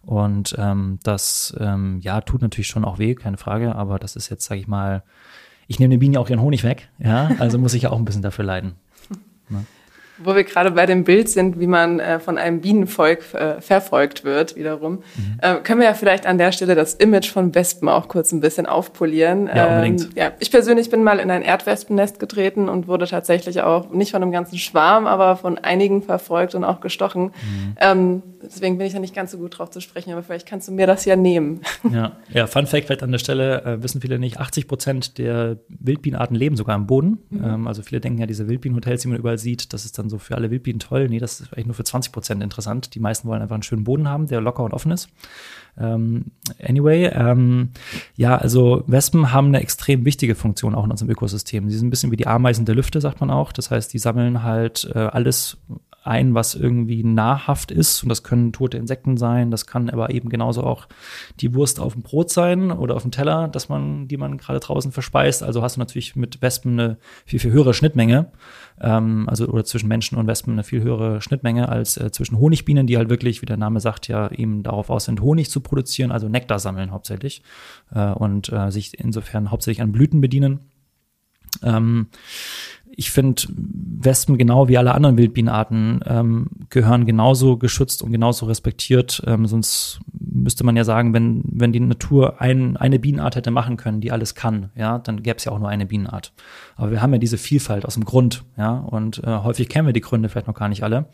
Und ähm, das, ähm, ja, tut natürlich schon auch weh, keine Frage, aber das ist jetzt, sage ich mal, ich nehme den Bienen ja auch ihren Honig weg, ja, also muss ich ja auch ein bisschen dafür leiden. Ne? Wo wir gerade bei dem Bild sind, wie man äh, von einem Bienenvolk äh, verfolgt wird, wiederum, mhm. äh, können wir ja vielleicht an der Stelle das Image von Wespen auch kurz ein bisschen aufpolieren. Ja, unbedingt. Ähm, ja, ich persönlich bin mal in ein Erdwespennest getreten und wurde tatsächlich auch nicht von einem ganzen Schwarm, aber von einigen verfolgt und auch gestochen. Mhm. Ähm, deswegen bin ich da nicht ganz so gut drauf zu sprechen, aber vielleicht kannst du mir das ja nehmen. Ja, ja Fun Fact vielleicht an der Stelle, äh, wissen viele nicht, 80 Prozent der Wildbienenarten leben sogar am Boden. Mhm. Ähm, also viele denken ja, diese Wildbienenhotels, die man überall sieht, das ist dann dann so für alle Wildbienen toll. Nee, das ist eigentlich nur für 20 Prozent interessant. Die meisten wollen einfach einen schönen Boden haben, der locker und offen ist. Ähm, anyway, ähm, ja, also Wespen haben eine extrem wichtige Funktion auch in unserem Ökosystem. Sie sind ein bisschen wie die Ameisen der Lüfte, sagt man auch. Das heißt, die sammeln halt äh, alles ein, was irgendwie nahrhaft ist. Und das können tote Insekten sein, das kann aber eben genauso auch die Wurst auf dem Brot sein oder auf dem Teller, dass man, die man gerade draußen verspeist. Also hast du natürlich mit Wespen eine viel, viel höhere Schnittmenge. Ähm, also oder zwischen Menschen und Wespen eine viel höhere Schnittmenge als äh, zwischen Honigbienen, die halt wirklich, wie der Name sagt, ja eben darauf aus sind, Honig zu produzieren, also Nektar sammeln hauptsächlich äh, und äh, sich insofern hauptsächlich an Blüten bedienen. Ähm, ich finde, Wespen genau wie alle anderen Wildbienenarten ähm, gehören genauso geschützt und genauso respektiert. Ähm, sonst müsste man ja sagen, wenn, wenn die Natur ein, eine Bienenart hätte machen können, die alles kann, ja, dann gäbe es ja auch nur eine Bienenart. Aber wir haben ja diese Vielfalt aus dem Grund, ja, und äh, häufig kennen wir die Gründe vielleicht noch gar nicht alle.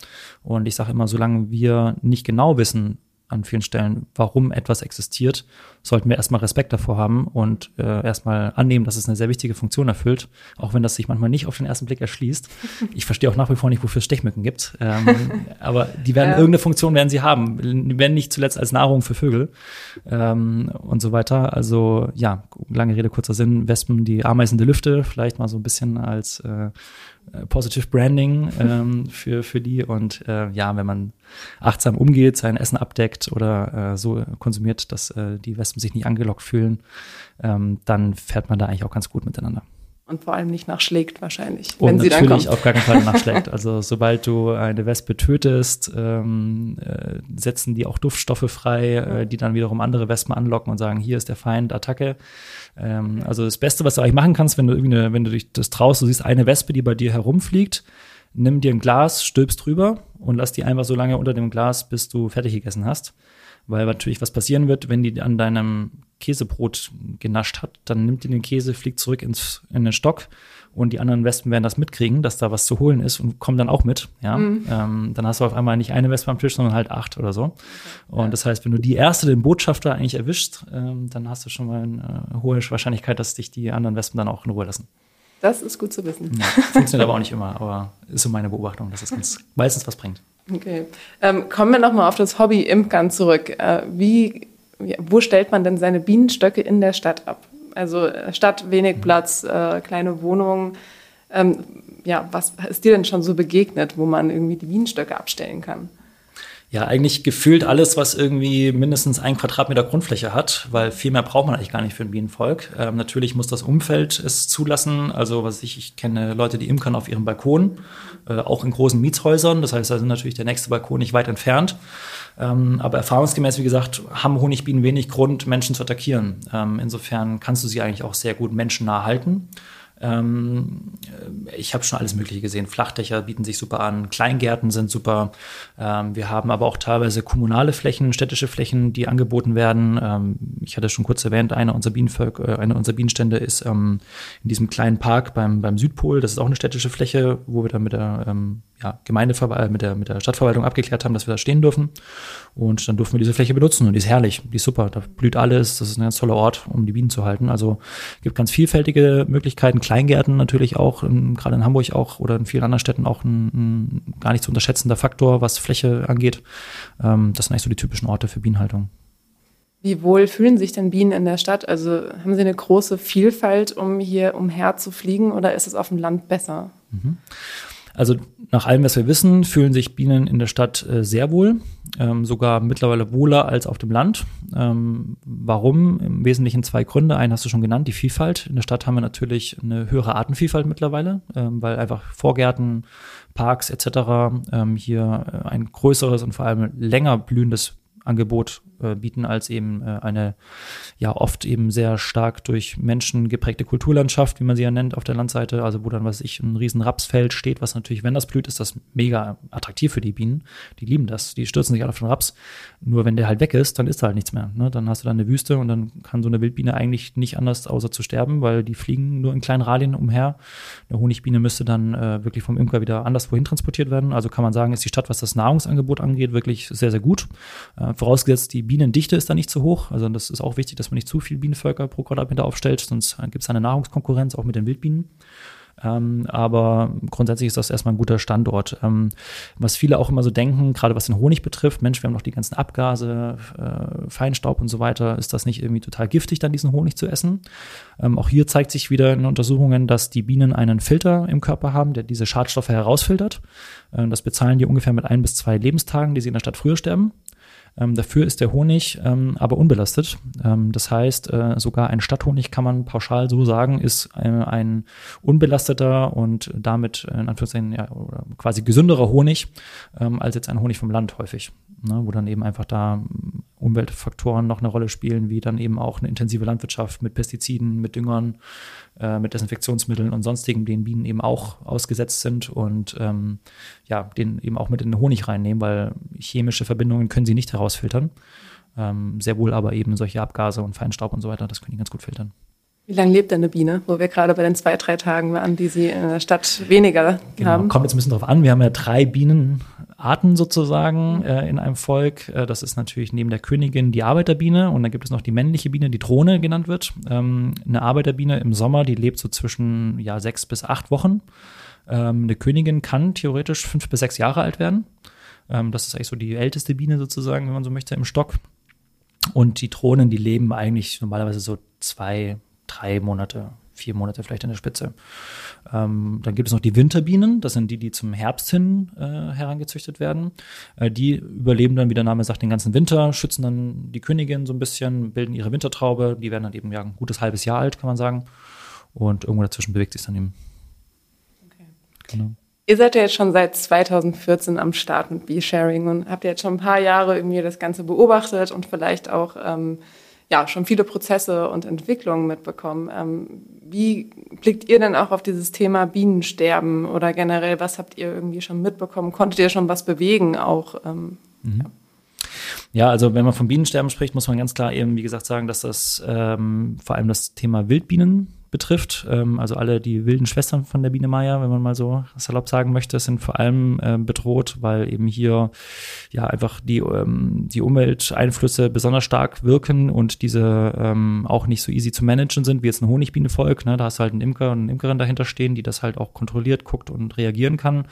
Und ich sage immer, solange wir nicht genau wissen, an vielen Stellen, warum etwas existiert, sollten wir erstmal Respekt davor haben und äh, erstmal annehmen, dass es eine sehr wichtige Funktion erfüllt, auch wenn das sich manchmal nicht auf den ersten Blick erschließt. Ich verstehe auch nach wie vor nicht, wofür es Stechmücken gibt, ähm, aber die werden ja. irgendeine Funktion werden sie haben, wenn nicht zuletzt als Nahrung für Vögel ähm, und so weiter. Also ja, lange Rede kurzer Sinn, Wespen, die Ameisen der Lüfte, vielleicht mal so ein bisschen als äh, äh, Positive Branding ähm, für, für die. Und äh, ja, wenn man achtsam umgeht, sein Essen abdeckt oder äh, so konsumiert, dass äh, die Wespen sich nicht angelockt fühlen, ähm, dann fährt man da eigentlich auch ganz gut miteinander. Und vor allem nicht nachschlägt wahrscheinlich, und wenn sie dann kommt. natürlich auf gar keinen Fall nachschlägt. Also sobald du eine Wespe tötest, ähm, äh, setzen die auch Duftstoffe frei, äh, die dann wiederum andere Wespen anlocken und sagen, hier ist der Feind, Attacke. Ähm, also das Beste, was du eigentlich machen kannst, wenn du irgendwie eine, wenn du dich das traust, du siehst eine Wespe, die bei dir herumfliegt, nimm dir ein Glas, stülpst drüber und lass die einfach so lange unter dem Glas, bis du fertig gegessen hast. Weil natürlich was passieren wird, wenn die an deinem Käsebrot genascht hat, dann nimmt die den Käse, fliegt zurück ins, in den Stock und die anderen Wespen werden das mitkriegen, dass da was zu holen ist und kommen dann auch mit. Ja, mhm. ähm, dann hast du auf einmal nicht eine Wespe am Tisch, sondern halt acht oder so. Okay. Und das heißt, wenn du die erste, den Botschafter eigentlich erwischst, ähm, dann hast du schon mal eine äh, hohe Wahrscheinlichkeit, dass dich die anderen Wespen dann auch in Ruhe lassen. Das ist gut zu wissen. Ja, funktioniert aber auch nicht immer, aber ist so meine Beobachtung, dass es ganz meistens was bringt. Okay. Ähm, kommen wir nochmal auf das Hobby Imkern zurück. Äh, wie, wo stellt man denn seine Bienenstöcke in der Stadt ab? Also äh, Stadt, wenig Platz, äh, kleine Wohnungen. Ähm, ja, was ist dir denn schon so begegnet, wo man irgendwie die Bienenstöcke abstellen kann? Ja, eigentlich gefühlt alles, was irgendwie mindestens ein Quadratmeter Grundfläche hat, weil viel mehr braucht man eigentlich gar nicht für ein Bienenvolk. Ähm, natürlich muss das Umfeld es zulassen. Also was ich, ich kenne Leute, die imkern auf ihrem Balkon, äh, auch in großen Mietshäusern. Das heißt, da sind natürlich der nächste Balkon nicht weit entfernt. Ähm, aber erfahrungsgemäß, wie gesagt, haben Honigbienen wenig Grund, Menschen zu attackieren. Ähm, insofern kannst du sie eigentlich auch sehr gut menschennah halten. Ähm, ich habe schon alles Mögliche gesehen. Flachdächer bieten sich super an, Kleingärten sind super. Ähm, wir haben aber auch teilweise kommunale Flächen, städtische Flächen, die angeboten werden. Ähm, ich hatte schon kurz erwähnt, eine unserer, äh, eine unserer Bienenstände ist in diesem kleinen Park beim, beim Südpol. Das ist auch eine städtische Fläche, wo wir dann mit der ja, Gemeindeverwaltung, mit der, mit der Stadtverwaltung abgeklärt haben, dass wir da stehen dürfen. Und dann durften wir diese Fläche benutzen und die ist herrlich, die ist super, da blüht alles, das ist ein ganz toller Ort, um die Bienen zu halten. Also gibt ganz vielfältige Möglichkeiten, Kleingärten natürlich auch, gerade in Hamburg auch oder in vielen anderen Städten auch ein, ein gar nicht zu unterschätzender Faktor, was Fläche angeht. Ähm, das sind eigentlich so die typischen Orte für Bienenhaltung. Wie wohl fühlen sich denn Bienen in der Stadt? Also haben sie eine große Vielfalt, um hier umher zu fliegen oder ist es auf dem Land besser? Mhm. Also nach allem, was wir wissen, fühlen sich Bienen in der Stadt äh, sehr wohl, ähm, sogar mittlerweile wohler als auf dem Land. Ähm, warum? Im Wesentlichen zwei Gründe. Einen hast du schon genannt, die Vielfalt. In der Stadt haben wir natürlich eine höhere Artenvielfalt mittlerweile, ähm, weil einfach Vorgärten, Parks etc. Ähm, hier ein größeres und vor allem länger blühendes Angebot äh, bieten als eben äh, eine ja oft eben sehr stark durch Menschen geprägte Kulturlandschaft, wie man sie ja nennt, auf der Landseite, also wo dann, was ich, ein riesen Rapsfeld steht, was natürlich, wenn das blüht, ist das mega attraktiv für die Bienen. Die lieben das, die stürzen sich alle auf den Raps. Nur wenn der halt weg ist, dann ist da halt nichts mehr. Ne? Dann hast du da eine Wüste und dann kann so eine Wildbiene eigentlich nicht anders, außer zu sterben, weil die fliegen nur in kleinen Radien umher. Eine Honigbiene müsste dann äh, wirklich vom Imker wieder anderswohin transportiert werden. Also kann man sagen, ist die Stadt, was das Nahrungsangebot angeht, wirklich sehr, sehr gut. Äh, vorausgesetzt, die Bienendichte ist da nicht zu hoch. Also das ist auch wichtig, dass man nicht zu viel Bienenvölker pro Quadratmeter aufstellt, sonst gibt es eine Nahrungskonkurrenz auch mit den Wildbienen. Ähm, aber grundsätzlich ist das erstmal ein guter Standort. Ähm, was viele auch immer so denken, gerade was den Honig betrifft, Mensch, wir haben noch die ganzen Abgase, äh, Feinstaub und so weiter, ist das nicht irgendwie total giftig, dann diesen Honig zu essen? Ähm, auch hier zeigt sich wieder in Untersuchungen, dass die Bienen einen Filter im Körper haben, der diese Schadstoffe herausfiltert. Ähm, das bezahlen die ungefähr mit ein bis zwei Lebenstagen, die sie in der Stadt früher sterben. Ähm, dafür ist der Honig ähm, aber unbelastet. Ähm, das heißt, äh, sogar ein Stadthonig kann man pauschal so sagen, ist äh, ein unbelasteter und damit äh, in Anführungszeichen ja, quasi gesünderer Honig ähm, als jetzt ein Honig vom Land häufig ne, wo dann eben einfach da Umweltfaktoren noch eine Rolle spielen, wie dann eben auch eine intensive Landwirtschaft mit Pestiziden, mit Düngern, äh, mit Desinfektionsmitteln und sonstigen, denen Bienen eben auch ausgesetzt sind und ähm, ja, den eben auch mit in den Honig reinnehmen, weil chemische Verbindungen können sie nicht herausfiltern. Ähm, sehr wohl aber eben solche Abgase und Feinstaub und so weiter, das können die ganz gut filtern. Wie lange lebt denn eine Biene, wo wir gerade bei den zwei, drei Tagen waren, die sie in der Stadt weniger genau, haben? Kommt jetzt ein bisschen drauf an. Wir haben ja drei Bienenarten sozusagen äh, in einem Volk. Äh, das ist natürlich neben der Königin die Arbeiterbiene und dann gibt es noch die männliche Biene, die Drohne genannt wird. Ähm, eine Arbeiterbiene im Sommer, die lebt so zwischen ja, sechs bis acht Wochen. Ähm, eine Königin kann theoretisch fünf bis sechs Jahre alt werden. Ähm, das ist eigentlich so die älteste Biene sozusagen, wenn man so möchte, im Stock. Und die Drohnen, die leben eigentlich normalerweise so zwei, drei Monate, vier Monate vielleicht an der Spitze. Ähm, dann gibt es noch die Winterbienen, das sind die, die zum Herbst hin äh, herangezüchtet werden. Äh, die überleben dann, wie der Name sagt, den ganzen Winter, schützen dann die Königin so ein bisschen, bilden ihre Wintertraube, die werden dann eben ja ein gutes halbes Jahr alt, kann man sagen. Und irgendwo dazwischen bewegt sich dann eben. Okay. Genau. Ihr seid ja jetzt schon seit 2014 am Start mit Bee-Sharing und habt ja jetzt schon ein paar Jahre irgendwie das Ganze beobachtet und vielleicht auch ähm, ja, schon viele Prozesse und Entwicklungen mitbekommen. Ähm, wie blickt ihr denn auch auf dieses Thema Bienensterben oder generell, was habt ihr irgendwie schon mitbekommen? Konntet ihr schon was bewegen auch? Ähm, mhm. ja. Ja, also wenn man von Bienensterben spricht, muss man ganz klar eben, wie gesagt, sagen, dass das ähm, vor allem das Thema Wildbienen betrifft. Ähm, also alle die wilden Schwestern von der Biene Meier, wenn man mal so salopp sagen möchte, sind vor allem äh, bedroht, weil eben hier ja einfach die, ähm, die Umwelteinflüsse besonders stark wirken und diese ähm, auch nicht so easy zu managen sind, wie jetzt ein Honigbienenvolk. Ne? Da hast du halt einen Imker und eine Imkerin dahinter stehen, die das halt auch kontrolliert, guckt und reagieren kann.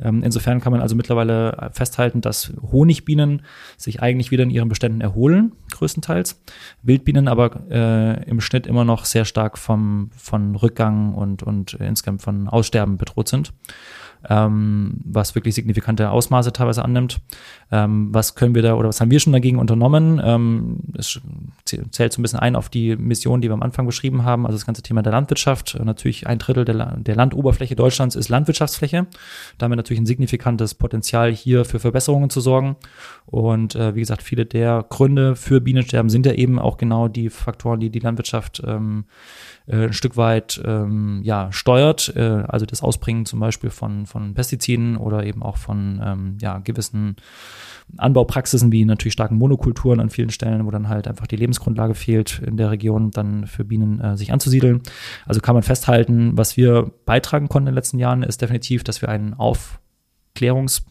Ähm, insofern kann man also mittlerweile festhalten, dass Honigbienen sich eigentlich wieder in ihren Beständen erholen, größtenteils. Wildbienen aber äh, im Schnitt immer noch sehr stark vom von Rückgang und, und insgesamt von Aussterben bedroht sind ähm, was wirklich signifikante Ausmaße teilweise annimmt. Ähm, was können wir da oder was haben wir schon dagegen unternommen? Ähm, es zählt so ein bisschen ein auf die Mission, die wir am Anfang beschrieben haben, also das ganze Thema der Landwirtschaft. Natürlich ein Drittel der, der Landoberfläche Deutschlands ist Landwirtschaftsfläche. Damit natürlich ein signifikantes Potenzial hier für Verbesserungen zu sorgen. Und äh, wie gesagt, viele der Gründe für Bienensterben sind ja eben auch genau die Faktoren, die die Landwirtschaft ähm, äh, ein Stück weit ähm, ja, steuert. Äh, also das Ausbringen zum Beispiel von, von Pestiziden oder eben auch von ähm, ja, gewissen Anbaupraxisen wie natürlich starken Monokulturen an vielen Stellen, wo dann halt einfach die Lebensgrundlage fehlt in der Region, dann für Bienen äh, sich anzusiedeln. Also kann man festhalten, was wir beitragen konnten in den letzten Jahren, ist definitiv, dass wir einen Aufklärungs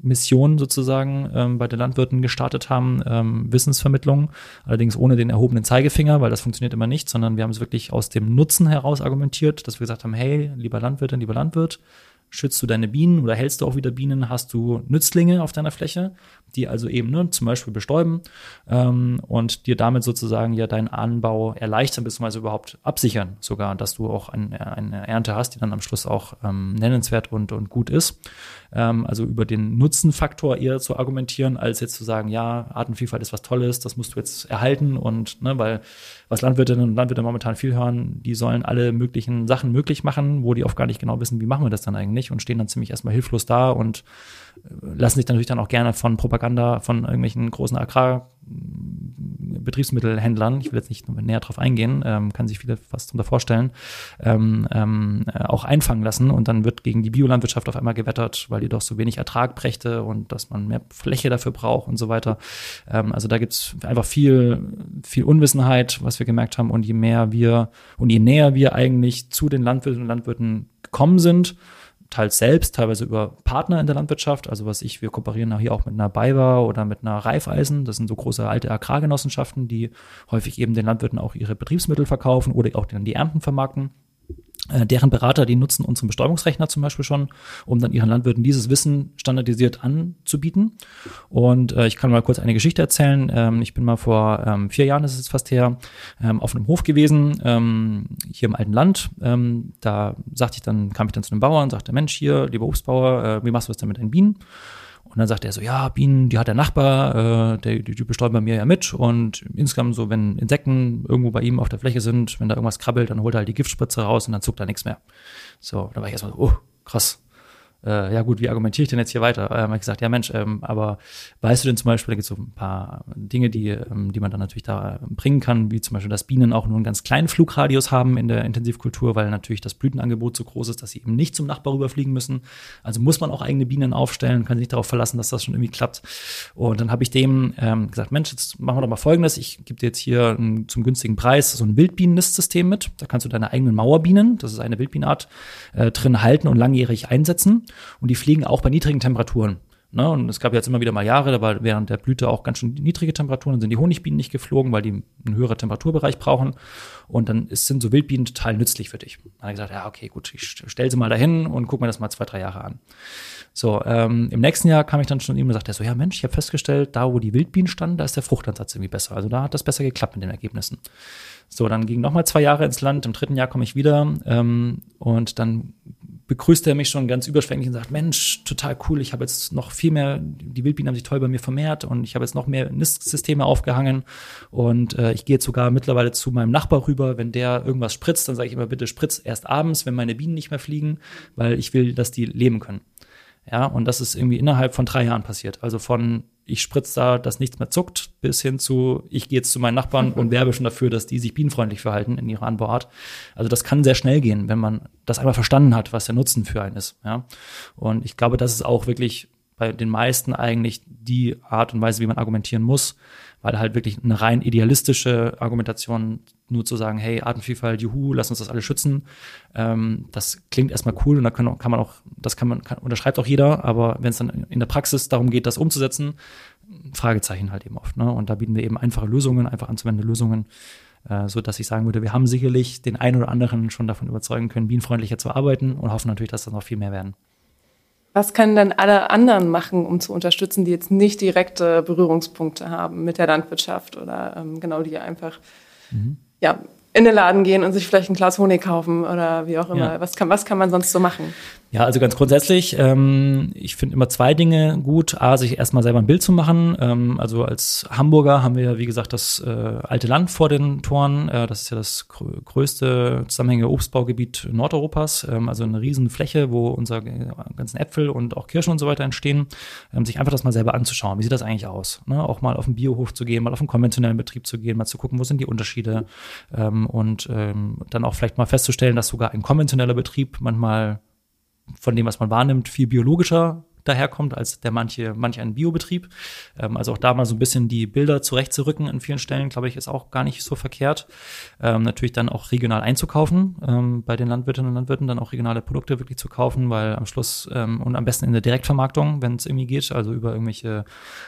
Mission sozusagen ähm, bei den Landwirten gestartet haben, ähm, Wissensvermittlung, allerdings ohne den erhobenen Zeigefinger, weil das funktioniert immer nicht, sondern wir haben es wirklich aus dem Nutzen heraus argumentiert, dass wir gesagt haben, hey, lieber Landwirtin, lieber Landwirt, schützt du deine Bienen oder hältst du auch wieder Bienen, hast du Nützlinge auf deiner Fläche, die also eben ne, zum Beispiel bestäuben ähm, und dir damit sozusagen ja deinen Anbau erleichtern, beziehungsweise überhaupt absichern sogar, dass du auch ein, eine Ernte hast, die dann am Schluss auch ähm, nennenswert und, und gut ist. Ähm, also über den Nutzenfaktor eher zu argumentieren, als jetzt zu sagen, ja, Artenvielfalt ist was Tolles, das musst du jetzt erhalten und ne, weil was Landwirtinnen und Landwirte momentan viel hören, die sollen alle möglichen Sachen möglich machen, wo die oft gar nicht genau wissen, wie machen wir das dann eigentlich und stehen dann ziemlich erstmal hilflos da und lassen sich natürlich dann auch gerne von Propaganda von irgendwelchen großen Agrarbetriebsmittelhändlern, ich will jetzt nicht näher drauf eingehen, ähm, kann sich viele fast darunter vorstellen, ähm, ähm, äh, auch einfangen lassen und dann wird gegen die Biolandwirtschaft auf einmal gewettert, weil die doch so wenig Ertrag brächte und dass man mehr Fläche dafür braucht und so weiter. Ähm, also da gibt's einfach viel, viel Unwissenheit, was wir gemerkt haben und je mehr wir und je näher wir eigentlich zu den Landwirten und Landwirten gekommen sind, teils selbst, teilweise über Partner in der Landwirtschaft. Also was ich, wir kooperieren hier auch mit einer BayWa oder mit einer Reifeisen. Das sind so große alte Agrargenossenschaften, die häufig eben den Landwirten auch ihre Betriebsmittel verkaufen oder auch dann die Ernten vermarkten. Äh, deren Berater, die nutzen unseren Bestäubungsrechner zum Beispiel schon, um dann ihren Landwirten dieses Wissen standardisiert anzubieten. Und äh, ich kann mal kurz eine Geschichte erzählen. Ähm, ich bin mal vor ähm, vier Jahren, das ist jetzt fast her, ähm, auf einem Hof gewesen, ähm, hier im alten Land. Ähm, da sagte ich dann, kam ich dann zu einem Bauer und sagte, Mensch, hier, lieber Obstbauer, äh, wie machst du das denn mit deinen Bienen? Und dann sagt er so, ja, Bienen, die hat der Nachbar, äh, der, die, die bestäuben bei mir ja mit. Und insgesamt so, wenn Insekten irgendwo bei ihm auf der Fläche sind, wenn da irgendwas krabbelt, dann holt er halt die Giftspritze raus und dann zuckt da nichts mehr. So, da war ich erstmal so, oh, krass äh, ja gut, wie argumentiere ich denn jetzt hier weiter? Ähm, habe ich gesagt, ja Mensch, ähm, aber weißt du denn zum Beispiel, da gibt es so ein paar Dinge, die, ähm, die man dann natürlich da bringen kann, wie zum Beispiel, dass Bienen auch nur einen ganz kleinen Flugradius haben in der Intensivkultur, weil natürlich das Blütenangebot so groß ist, dass sie eben nicht zum Nachbar rüberfliegen müssen. Also muss man auch eigene Bienen aufstellen, kann sich nicht darauf verlassen, dass das schon irgendwie klappt. Und dann habe ich dem ähm, gesagt, Mensch, jetzt machen wir doch mal Folgendes. Ich gebe dir jetzt hier ein, zum günstigen Preis so ein Wildbienen-Nistsystem mit. Da kannst du deine eigenen Mauerbienen, das ist eine Wildbienenart, äh, drin halten und langjährig einsetzen und die fliegen auch bei niedrigen Temperaturen. Ne? Und es gab jetzt immer wieder mal Jahre, da war während der Blüte auch ganz schön niedrige Temperaturen, dann sind die Honigbienen nicht geflogen, weil die einen höheren Temperaturbereich brauchen. Und dann ist, sind so Wildbienen total nützlich für dich. Dann habe ich gesagt, ja, okay, gut, ich stelle sie mal dahin und guck mir das mal zwei, drei Jahre an. So, ähm, im nächsten Jahr kam ich dann schon ihm und sagte so, ja Mensch, ich habe festgestellt, da wo die Wildbienen standen, da ist der Fruchtansatz irgendwie besser. Also da hat das besser geklappt mit den Ergebnissen. So, dann ging noch mal zwei Jahre ins Land. Im dritten Jahr komme ich wieder ähm, und dann begrüßt er mich schon ganz überschwänglich und sagt, Mensch, total cool, ich habe jetzt noch viel mehr, die Wildbienen haben sich toll bei mir vermehrt und ich habe jetzt noch mehr Nistsysteme aufgehangen und äh, ich gehe jetzt sogar mittlerweile zu meinem Nachbar rüber, wenn der irgendwas spritzt, dann sage ich immer, bitte spritz erst abends, wenn meine Bienen nicht mehr fliegen, weil ich will, dass die leben können. Ja, und das ist irgendwie innerhalb von drei Jahren passiert. Also von ich spritze da, dass nichts mehr zuckt, bis hin zu, ich gehe jetzt zu meinen Nachbarn und werbe schon dafür, dass die sich bienenfreundlich verhalten in ihrer Anbauart. Also das kann sehr schnell gehen, wenn man das einmal verstanden hat, was der Nutzen für einen ist. Ja? Und ich glaube, das ist auch wirklich bei den meisten eigentlich die Art und Weise, wie man argumentieren muss, weil halt wirklich eine rein idealistische Argumentation nur zu sagen, hey, Artenvielfalt, juhu, lass uns das alle schützen, ähm, das klingt erstmal cool und da kann, kann man auch, das kann man, kann, unterschreibt auch jeder, aber wenn es dann in der Praxis darum geht, das umzusetzen, Fragezeichen halt eben oft. Ne? Und da bieten wir eben einfache Lösungen, einfach anzuwendende Lösungen, äh, so dass ich sagen würde, wir haben sicherlich den einen oder anderen schon davon überzeugen können, bienenfreundlicher zu arbeiten und hoffen natürlich, dass das noch viel mehr werden. Was können denn alle anderen machen, um zu unterstützen, die jetzt nicht direkte Berührungspunkte haben mit der Landwirtschaft oder ähm, genau die einfach mhm. ja, in den Laden gehen und sich vielleicht ein Glas Honig kaufen oder wie auch immer. Ja. Was, kann, was kann man sonst so machen? Ja, also ganz grundsätzlich, ähm, ich finde immer zwei Dinge gut. A, sich erstmal selber ein Bild zu machen. Ähm, also als Hamburger haben wir ja, wie gesagt, das äh, alte Land vor den Toren. Äh, das ist ja das gr größte zusammenhängende Obstbaugebiet Nordeuropas. Ähm, also eine riesen Fläche, wo unsere ganzen Äpfel und auch Kirschen und so weiter entstehen. Ähm, sich einfach das mal selber anzuschauen. Wie sieht das eigentlich aus? Ne? Auch mal auf den Biohof zu gehen, mal auf einen konventionellen Betrieb zu gehen, mal zu gucken, wo sind die Unterschiede. Ähm, und ähm, dann auch vielleicht mal festzustellen, dass sogar ein konventioneller Betrieb manchmal von dem, was man wahrnimmt, viel biologischer daherkommt als der manche, manch ein Biobetrieb. Ähm, also auch da mal so ein bisschen die Bilder zurechtzurücken an vielen Stellen, glaube ich, ist auch gar nicht so verkehrt. Ähm, natürlich dann auch regional einzukaufen, ähm, bei den Landwirtinnen und Landwirten dann auch regionale Produkte wirklich zu kaufen, weil am Schluss ähm, und am besten in der Direktvermarktung, wenn es irgendwie geht, also über irgendwelche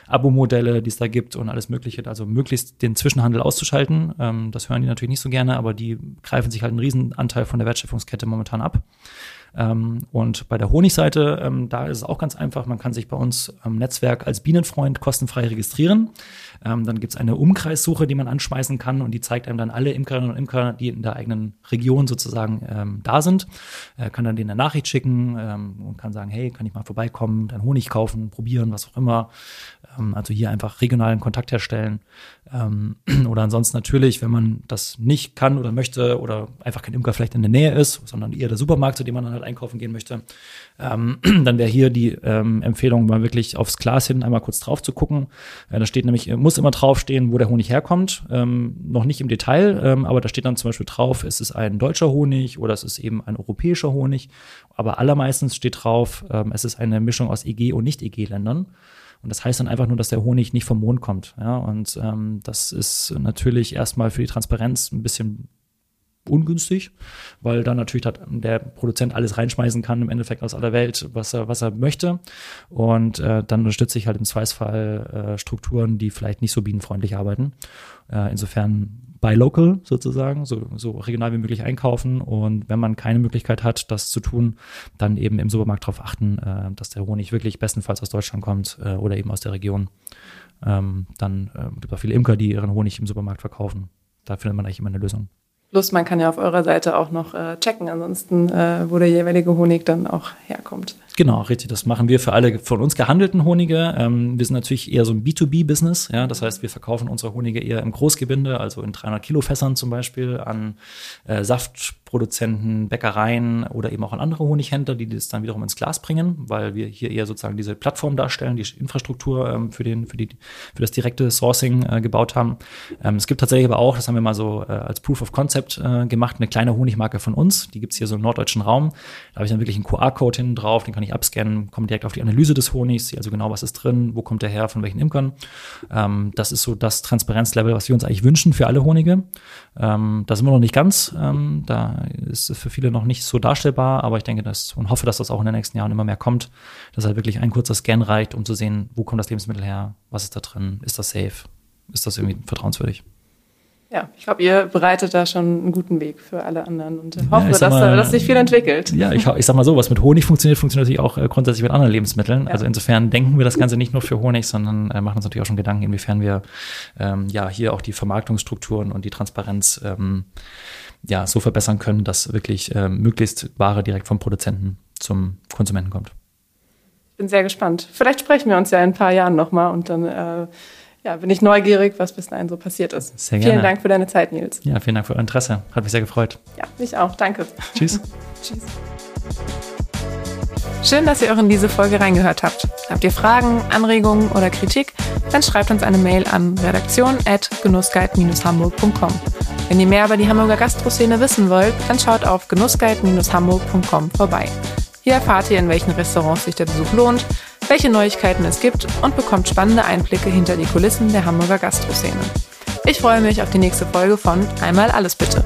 Abo-Modelle, die es da gibt und alles Mögliche, also möglichst den Zwischenhandel auszuschalten. Ähm, das hören die natürlich nicht so gerne, aber die greifen sich halt einen riesen Anteil von der Wertschöpfungskette momentan ab. Ähm, und bei der Honigseite, ähm, da ist es auch ganz einfach. Man kann sich bei uns am Netzwerk als Bienenfreund kostenfrei registrieren. Ähm, dann gibt es eine Umkreissuche, die man anschmeißen kann und die zeigt einem dann alle Imkerinnen und Imker, die in der eigenen Region sozusagen ähm, da sind. Äh, kann dann denen eine Nachricht schicken ähm, und kann sagen, hey, kann ich mal vorbeikommen, dann Honig kaufen, probieren, was auch immer. Ähm, also hier einfach regionalen Kontakt herstellen. Oder ansonsten natürlich, wenn man das nicht kann oder möchte oder einfach kein Imker vielleicht in der Nähe ist, sondern eher der Supermarkt, zu dem man dann halt einkaufen gehen möchte, ähm, dann wäre hier die ähm, Empfehlung, mal wirklich aufs Glas hin einmal kurz drauf zu gucken. Äh, da steht nämlich, muss immer draufstehen, wo der Honig herkommt. Ähm, noch nicht im Detail, ähm, aber da steht dann zum Beispiel drauf, ist es ein deutscher Honig oder es ist eben ein europäischer Honig. Aber allermeistens steht drauf, ähm, es ist eine Mischung aus EG und Nicht-EG-Ländern. Und das heißt dann einfach nur, dass der Honig nicht vom Mond kommt. Ja, und ähm, das ist natürlich erstmal für die Transparenz ein bisschen ungünstig, weil dann natürlich der Produzent alles reinschmeißen kann, im Endeffekt aus aller Welt, was er, was er möchte. Und äh, dann unterstütze ich halt im Zweifelsfall äh, Strukturen, die vielleicht nicht so bienenfreundlich arbeiten. Äh, insofern buy local sozusagen, so, so regional wie möglich einkaufen. Und wenn man keine Möglichkeit hat, das zu tun, dann eben im Supermarkt darauf achten, äh, dass der Honig wirklich bestenfalls aus Deutschland kommt äh, oder eben aus der Region. Ähm, dann äh, gibt es auch viele Imker, die ihren Honig im Supermarkt verkaufen. Da findet man eigentlich immer eine Lösung. Plus, man kann ja auf eurer Seite auch noch äh, checken, ansonsten, äh, wo der jeweilige Honig dann auch herkommt. Genau, richtig. Das machen wir für alle von uns gehandelten Honige. Ähm, wir sind natürlich eher so ein B2B-Business. Ja, das heißt, wir verkaufen unsere Honige eher im Großgebinde, also in 300 Kilo Fässern zum Beispiel an äh, Saftproduzenten, Bäckereien oder eben auch an andere Honighändler, die das dann wiederum ins Glas bringen, weil wir hier eher sozusagen diese Plattform darstellen, die Infrastruktur ähm, für den, für die, für das direkte Sourcing äh, gebaut haben. Ähm, es gibt tatsächlich aber auch, das haben wir mal so äh, als Proof of Concept äh, gemacht, eine kleine Honigmarke von uns. Die gibt's hier so im norddeutschen Raum. Da habe ich dann wirklich einen QR-Code hinten drauf, den kann ich abscannen, komme direkt auf die Analyse des Honigs, sehe also genau, was ist drin, wo kommt der her, von welchen Imkern. Ähm, das ist so das Transparenzlevel, was wir uns eigentlich wünschen für alle Honige. Ähm, da sind wir noch nicht ganz. Ähm, da ist es für viele noch nicht so darstellbar, aber ich denke dass, und hoffe, dass das auch in den nächsten Jahren immer mehr kommt, dass halt wirklich ein kurzer Scan reicht, um zu sehen, wo kommt das Lebensmittel her, was ist da drin, ist das safe, ist das irgendwie vertrauenswürdig. Ja, ich glaube, ihr bereitet da schon einen guten Weg für alle anderen und hoffe, ja, dass, mal, dass sich viel entwickelt. Ja, ich, ich sag mal so, was mit Honig funktioniert, funktioniert natürlich auch äh, grundsätzlich mit anderen Lebensmitteln. Ja. Also insofern denken wir das Ganze nicht nur für Honig, sondern äh, machen uns natürlich auch schon Gedanken, inwiefern wir ähm, ja hier auch die Vermarktungsstrukturen und die Transparenz ähm, ja so verbessern können, dass wirklich ähm, möglichst Ware direkt vom Produzenten zum Konsumenten kommt. Ich bin sehr gespannt. Vielleicht sprechen wir uns ja in ein paar Jahren nochmal und dann äh, ja, bin ich neugierig, was bis dahin so passiert ist. Sehr gerne. Vielen Dank für deine Zeit, Nils. Ja, vielen Dank für euer Interesse. Hat mich sehr gefreut. Ja, mich auch. Danke. Tschüss. Tschüss. Schön, dass ihr auch in diese Folge reingehört habt. Habt ihr Fragen, Anregungen oder Kritik? Dann schreibt uns eine Mail an redaktion.genussguide-hamburg.com. Wenn ihr mehr über die Hamburger Gastroszene wissen wollt, dann schaut auf genussguide-hamburg.com vorbei. Hier erfahrt ihr, in welchen Restaurants sich der Besuch lohnt, welche Neuigkeiten es gibt und bekommt spannende Einblicke hinter die Kulissen der Hamburger Gastroszene. Ich freue mich auf die nächste Folge von Einmal alles bitte.